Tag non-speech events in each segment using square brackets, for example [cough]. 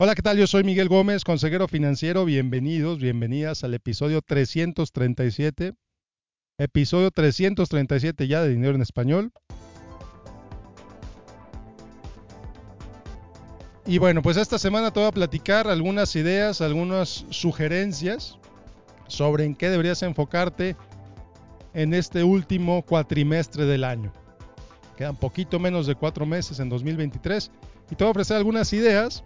Hola, ¿qué tal? Yo soy Miguel Gómez, consejero financiero. Bienvenidos, bienvenidas al episodio 337. Episodio 337 ya de Dinero en Español. Y bueno, pues esta semana te voy a platicar algunas ideas, algunas sugerencias sobre en qué deberías enfocarte en este último cuatrimestre del año. Quedan poquito menos de cuatro meses en 2023 y te voy a ofrecer algunas ideas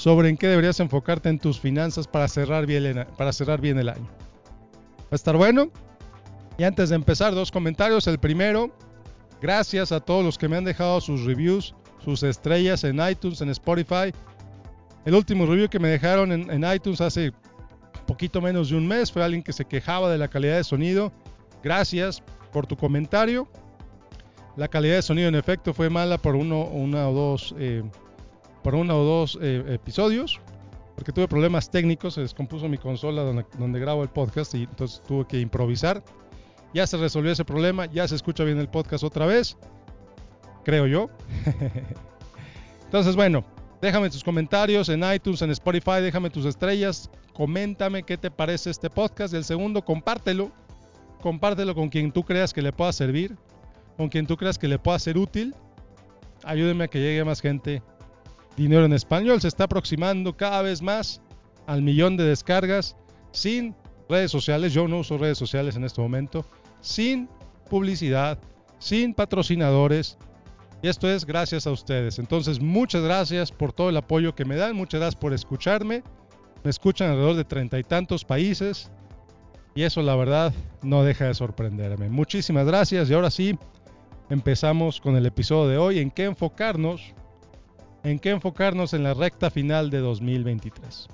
sobre en qué deberías enfocarte en tus finanzas para cerrar bien el, para cerrar bien el año. Va a estar bueno. Y antes de empezar, dos comentarios. El primero, gracias a todos los que me han dejado sus reviews, sus estrellas en iTunes, en Spotify. El último review que me dejaron en, iTunes hace poquito menos de un mes fue alguien que se quejaba de la calidad de sonido. Gracias por tu comentario. La calidad de sonido en efecto fue mala por uno, una o dos eh, por uno o dos eh, episodios, porque tuve problemas técnicos, se descompuso mi consola donde, grabo el podcast y entonces tuve que improvisar. Ya se resolvió ese problema, ya se escucha bien el podcast otra vez, creo yo. [laughs] entonces, bueno, déjame tus comentarios en iTunes, en Spotify, déjame tus estrellas, coméntame qué te parece este podcast. Y el segundo, compártelo, compártelo con quien tú creas que le pueda servir, con quien tú creas que le pueda ser útil. Ayúdeme a que llegue más gente Dinero en Español se está aproximando cada vez más al millón de descargas sin redes sociales. Yo no uso redes sociales en este momento. Sin publicidad, sin patrocinadores. Y esto es gracias a ustedes. Entonces, muchas gracias por todo el apoyo que me dan. Muchas gracias por escucharme. Me escuchan alrededor de treinta y tantos países. Y eso, la verdad, no deja de sorprenderme. Muchísimas gracias. Y ahora sí, empezamos con el episodio de hoy. ¿En qué enfocarnos? En qué enfocarnos en la recta final de 2023.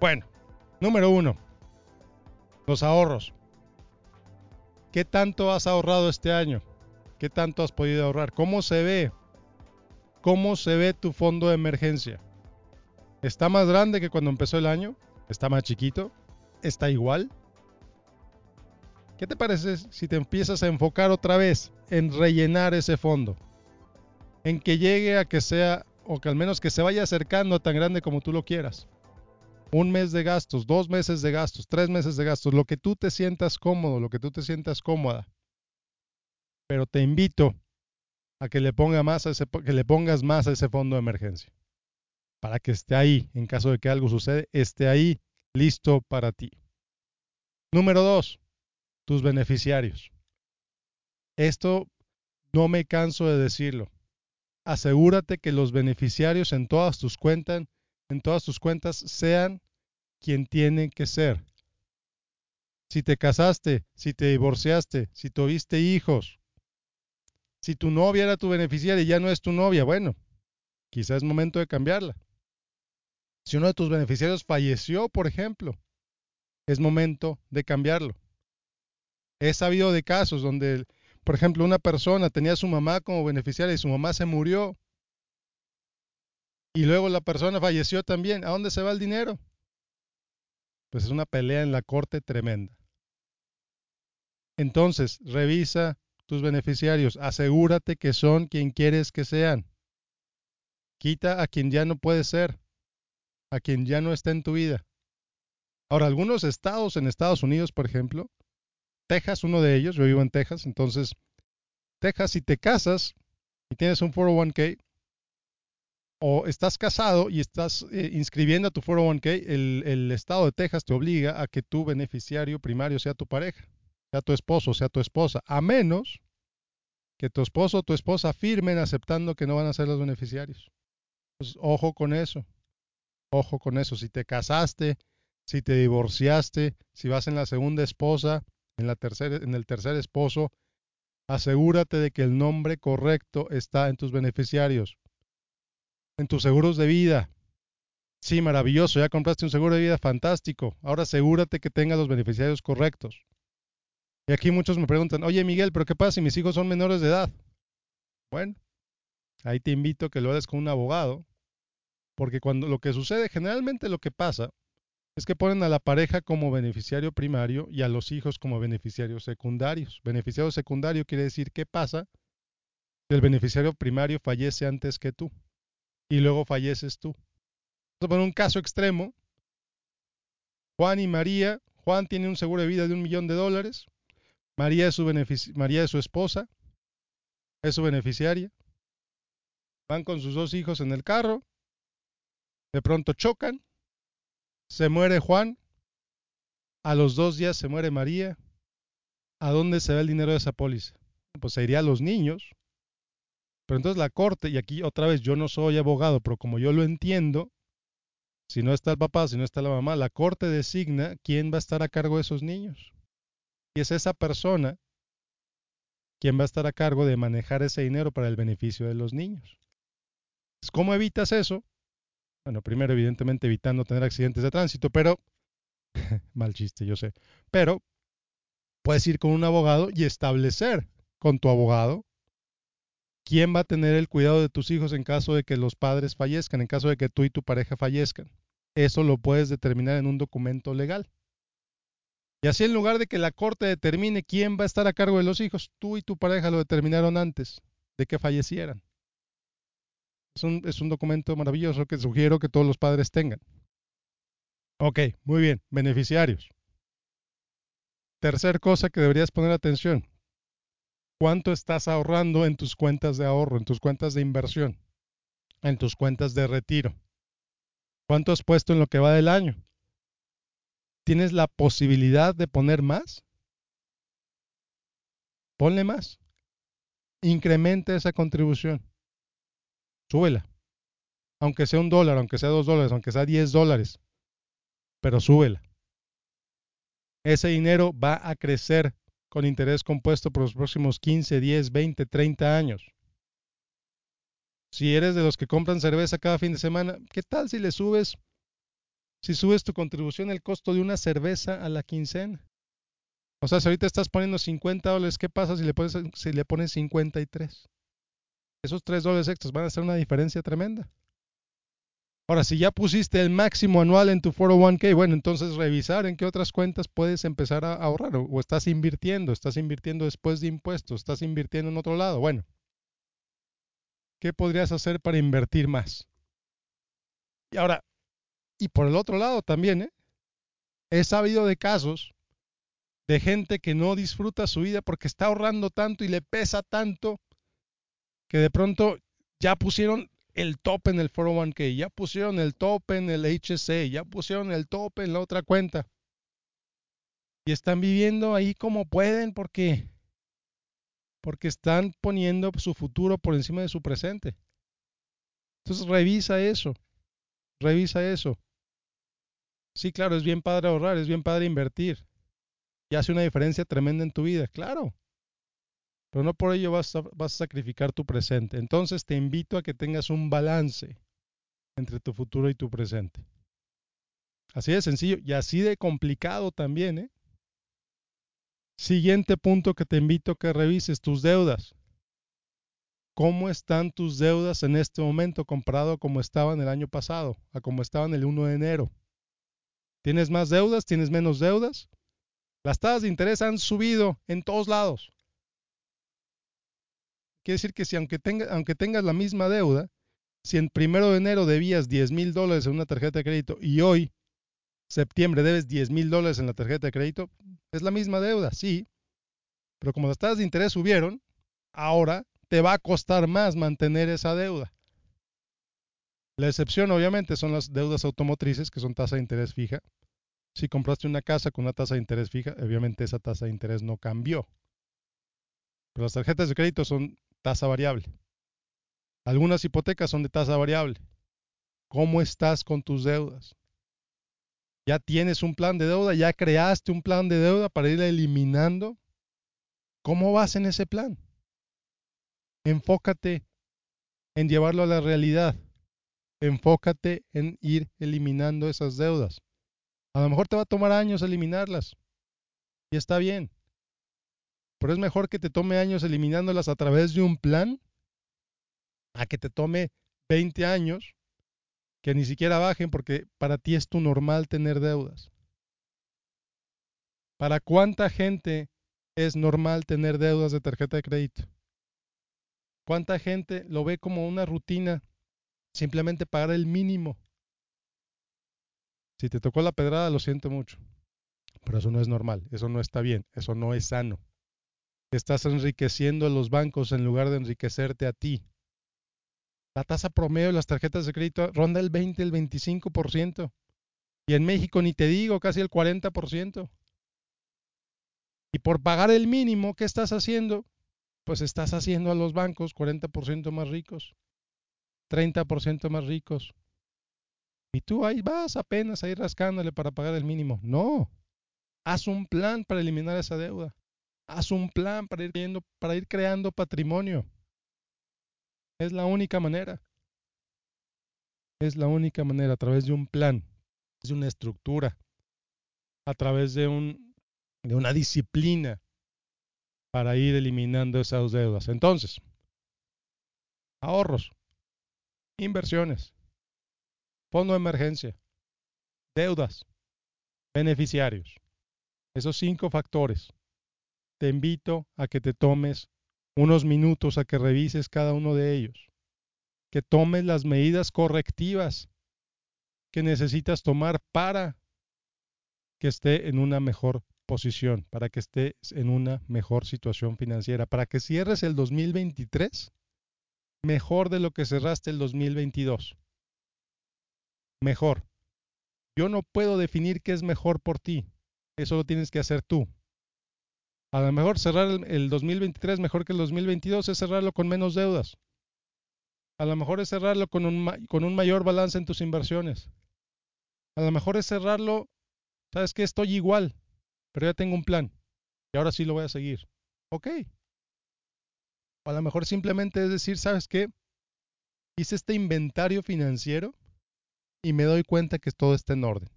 Bueno, número uno, los ahorros. ¿Qué tanto has ahorrado este año? ¿Qué tanto has podido ahorrar? ¿Cómo se ve? ¿Cómo se ve tu fondo de emergencia? ¿Está más grande que cuando empezó el año? ¿Está más chiquito? ¿Está igual? ¿Qué te parece si te empiezas a enfocar otra vez en rellenar ese fondo? En que llegue a que sea, o que al menos que se vaya acercando a tan grande como tú lo quieras. Un mes de gastos, dos meses de gastos, tres meses de gastos, lo que tú te sientas cómodo, lo que tú te sientas cómoda. Pero te invito a que le, más a ese, que le pongas más a ese fondo de emergencia. Para que esté ahí, en caso de que algo suceda, esté ahí listo para ti. Número dos, tus beneficiarios. Esto no me canso de decirlo. Asegúrate que los beneficiarios en todas tus cuentas, en todas tus cuentas sean quien tienen que ser. Si te casaste, si te divorciaste, si tuviste hijos, si tu novia era tu beneficiaria y ya no es tu novia, bueno, quizás es momento de cambiarla. Si uno de tus beneficiarios falleció, por ejemplo, es momento de cambiarlo. He sabido de casos donde, por ejemplo, una persona tenía a su mamá como beneficiaria y su mamá se murió. Y luego la persona falleció también. ¿A dónde se va el dinero? Pues es una pelea en la corte tremenda. Entonces, revisa tus beneficiarios. Asegúrate que son quien quieres que sean. Quita a quien ya no puede ser, a quien ya no está en tu vida. Ahora, algunos estados en Estados Unidos, por ejemplo, Texas, uno de ellos, yo vivo en Texas, entonces, Texas, si te casas y tienes un 401k, o estás casado y estás eh, inscribiendo a tu 401k, el, el, estado de Texas te obliga a que tu beneficiario primario sea tu pareja, sea tu esposo, sea tu esposa, a menos que tu esposo o tu esposa firmen aceptando que no van a ser los beneficiarios. Pues, ojo con eso, ojo con eso. Si te casaste, si te divorciaste, si vas en la segunda esposa, en, la tercera, en el tercer esposo, asegúrate de que el nombre correcto está en tus beneficiarios, en tus seguros de vida. Sí, maravilloso, ya compraste un seguro de vida fantástico. Ahora asegúrate que tenga los beneficiarios correctos. Y aquí muchos me preguntan, oye Miguel, pero ¿qué pasa si mis hijos son menores de edad? Bueno, ahí te invito a que lo hagas con un abogado, porque cuando lo que sucede, generalmente lo que pasa es que ponen a la pareja como beneficiario primario y a los hijos como beneficiarios secundarios. Beneficiario secundario quiere decir qué pasa el beneficiario primario fallece antes que tú y luego falleces tú. Vamos a poner un caso extremo. Juan y María, Juan tiene un seguro de vida de un millón de dólares, María es su, María es su esposa, es su beneficiaria. Van con sus dos hijos en el carro, de pronto chocan, se muere Juan, a los dos días se muere María. ¿A dónde se va el dinero de esa póliza? Pues se iría a los niños. Pero entonces la corte, y aquí otra vez yo no soy abogado, pero como yo lo entiendo, si no está el papá, si no está la mamá, la corte designa quién va a estar a cargo de esos niños. Y es esa persona quien va a estar a cargo de manejar ese dinero para el beneficio de los niños. ¿Cómo evitas eso? Bueno, primero, evidentemente, evitando tener accidentes de tránsito, pero, [laughs] mal chiste, yo sé, pero puedes ir con un abogado y establecer con tu abogado quién va a tener el cuidado de tus hijos en caso de que los padres fallezcan, en caso de que tú y tu pareja fallezcan. Eso lo puedes determinar en un documento legal. Y así en lugar de que la corte determine quién va a estar a cargo de los hijos, tú y tu pareja lo determinaron antes de que fallecieran. Es un, es un documento maravilloso que sugiero que todos los padres tengan. Ok, muy bien, beneficiarios. Tercer cosa que deberías poner atención. ¿Cuánto estás ahorrando en tus cuentas de ahorro, en tus cuentas de inversión, en tus cuentas de retiro? ¿Cuánto has puesto en lo que va del año? ¿Tienes la posibilidad de poner más? Ponle más. Incrementa esa contribución. Súbela. Aunque sea un dólar, aunque sea dos dólares, aunque sea diez dólares. Pero súbela. Ese dinero va a crecer con interés compuesto por los próximos 15, 10, 20, 30 años. Si eres de los que compran cerveza cada fin de semana, ¿qué tal si le subes, si subes tu contribución el costo de una cerveza a la quincena? O sea, si ahorita estás poniendo 50 dólares, ¿qué pasa si le pones, si le pones 53? Esos 3 dólares extras van a hacer una diferencia tremenda. Ahora, si ya pusiste el máximo anual en tu 401k, bueno, entonces revisar en qué otras cuentas puedes empezar a ahorrar o, estás invirtiendo, estás invirtiendo después de impuestos, estás invirtiendo en otro lado. Bueno, ¿qué podrías hacer para invertir más? Y ahora, y por el otro lado también, ¿eh? he sabido de casos de gente que no disfruta su vida porque está ahorrando tanto y le pesa tanto que de pronto ya pusieron el tope en el 401k, ya pusieron el tope en el HSA, ya pusieron el tope en la otra cuenta. Y están viviendo ahí como pueden porque porque están poniendo su futuro por encima de su presente. Entonces revisa eso. Revisa eso. Sí, claro, es bien padre ahorrar, es bien padre invertir. Y hace una diferencia tremenda en tu vida, claro pero no por ello vas a, sacrificar tu presente. Entonces te invito a que tengas un balance entre tu futuro y tu presente. Así de sencillo y así de complicado también. ¿eh? Siguiente punto que te invito a que revises, tus deudas. ¿Cómo están tus deudas en este momento comparado a como estaban el año pasado, a como estaban el 1 de enero? ¿Tienes más deudas? ¿Tienes menos deudas? Las tasas de interés han subido en todos lados. Quiere decir que si aunque, tenga, aunque tengas la misma deuda, si en primero de enero debías 10 mil dólares en una tarjeta de crédito y hoy, septiembre, debes 10 mil dólares en la tarjeta de crédito, es la misma deuda, sí. Pero como las tasas de interés subieron, ahora te va a costar más mantener esa deuda. La excepción, obviamente, son las deudas automotrices, que son tasa de interés fija. Si compraste una casa con una tasa de interés fija, obviamente esa tasa de interés no cambió. Pero las tarjetas de crédito son tasa variable. Algunas hipotecas son de tasa variable. ¿Cómo estás con tus deudas? ¿Ya tienes un plan de deuda? ¿Ya creaste un plan de deuda para ir eliminando? ¿Cómo vas en ese plan? Enfócate en llevarlo a la realidad. Enfócate en ir eliminando esas deudas. A lo mejor te va a tomar años eliminarlas. Y está bien. Pero es mejor que te tome años eliminándolas a través de un plan a que te tome 20 años que ni siquiera bajen porque para ti es tu normal tener deudas. ¿Para cuánta gente es normal tener deudas de tarjeta de crédito? ¿Cuánta gente lo ve como una rutina? Simplemente pagar el mínimo. Si te tocó la pedrada, lo siento mucho. Pero eso no es normal, eso no está bien, eso no es sano. Estás enriqueciendo a los bancos en lugar de enriquecerte a ti. La tasa promedio de las tarjetas de crédito ronda el 20, el 25%. Y en México ni te digo, casi el 40%. Y por pagar el mínimo, ¿qué estás haciendo? Pues estás haciendo a los bancos 40% más ricos, 30% más ricos. Y tú ahí vas apenas a ir rascándole para pagar el mínimo. No, haz un plan para eliminar esa deuda. Haz un plan para ir, para ir creando patrimonio. Es la única manera. Es la única manera a través de un plan, de una estructura, a través de, un, de una disciplina para ir eliminando esas deudas. Entonces, ahorros, inversiones, fondo de emergencia, deudas, beneficiarios. Esos cinco factores. Te invito a que te tomes unos minutos a que revises cada uno de ellos, que tomes las medidas correctivas que necesitas tomar para que esté en una mejor posición, para que estés en una mejor situación financiera, para que cierres el 2023 mejor de lo que cerraste el 2022. Mejor. Yo no puedo definir qué es mejor por ti. Eso lo tienes que hacer tú. A lo mejor cerrar el 2023 mejor que el 2022 es cerrarlo con menos deudas. A lo mejor es cerrarlo con un, con un mayor balance en tus inversiones. A lo mejor es cerrarlo, sabes que estoy igual, pero ya tengo un plan y ahora sí lo voy a seguir. Ok. O a lo mejor simplemente es decir, ¿sabes qué? Hice este inventario financiero y me doy cuenta que todo está en orden.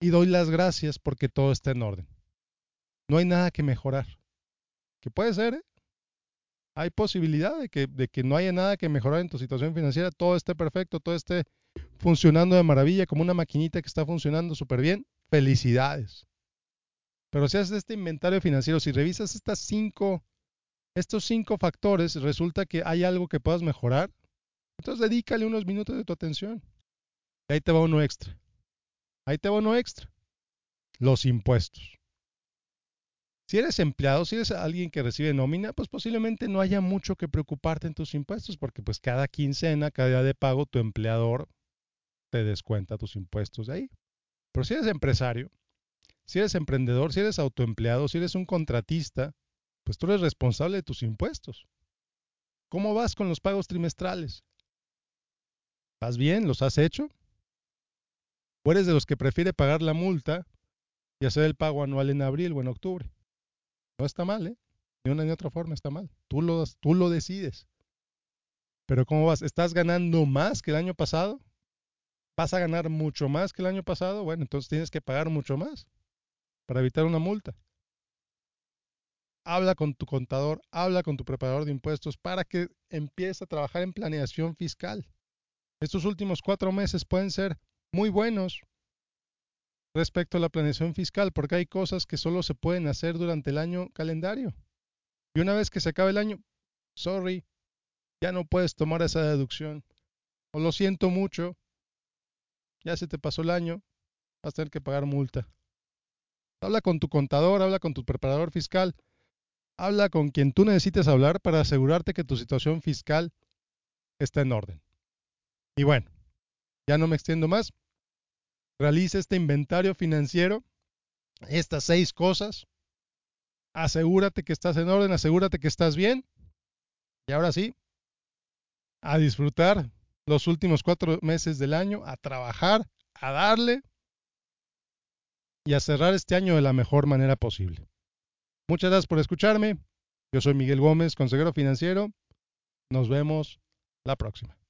Y doy las gracias porque todo está en orden. No hay nada que mejorar. Que puede ser, ¿eh? Hay posibilidad de que, no haya nada que mejorar en tu situación financiera, todo esté perfecto, todo esté funcionando de maravilla, como una maquinita que está funcionando súper bien. Felicidades. Pero si haces este inventario financiero, si revisas cinco, estos cinco factores, resulta que hay algo que puedas mejorar, entonces dedícale unos minutos de tu atención. Y ahí te va uno extra. Ahí te va uno extra. Los impuestos. Si eres empleado, si eres alguien que recibe nómina, pues posiblemente no haya mucho que preocuparte en tus impuestos, porque pues cada quincena, cada día de pago, tu empleador te descuenta tus impuestos de ahí. Pero si eres empresario, si eres emprendedor, si eres autoempleado, si eres un contratista, pues tú eres responsable de tus impuestos. ¿Cómo vas con los pagos trimestrales? ¿Vas bien? ¿Los has hecho? ¿O eres de los que prefiere pagar la multa y hacer el pago anual en abril o en octubre? No está mal, ¿eh? Ni una ni otra forma está mal. Tú lo, tú lo decides. Pero ¿cómo vas? ¿Estás ganando más que el año pasado? ¿Vas a ganar mucho más que el año pasado? Bueno, entonces tienes que pagar mucho más para evitar una multa. Habla con tu contador, habla con tu preparador de impuestos para que empiece a trabajar en planeación fiscal. Estos últimos cuatro meses pueden ser muy buenos respecto a la planeación fiscal, porque hay cosas que solo se pueden hacer durante el año calendario. Y una vez que se acabe el año, sorry, ya no puedes tomar esa deducción. O lo siento mucho, ya se te pasó el año, vas a tener que pagar multa. Habla con tu contador, habla con tu preparador fiscal, habla con quien tú necesites hablar para asegurarte que tu situación fiscal está en orden. Y bueno, ya no me extiendo más realiza este inventario financiero, estas seis cosas, asegúrate que estás en orden, asegúrate que estás bien. Y ahora sí, a disfrutar los últimos cuatro meses del año, a trabajar, a darle y a cerrar este año de la mejor manera posible. Muchas gracias por escucharme. Yo soy Miguel Gómez, consejero financiero. Nos vemos la próxima.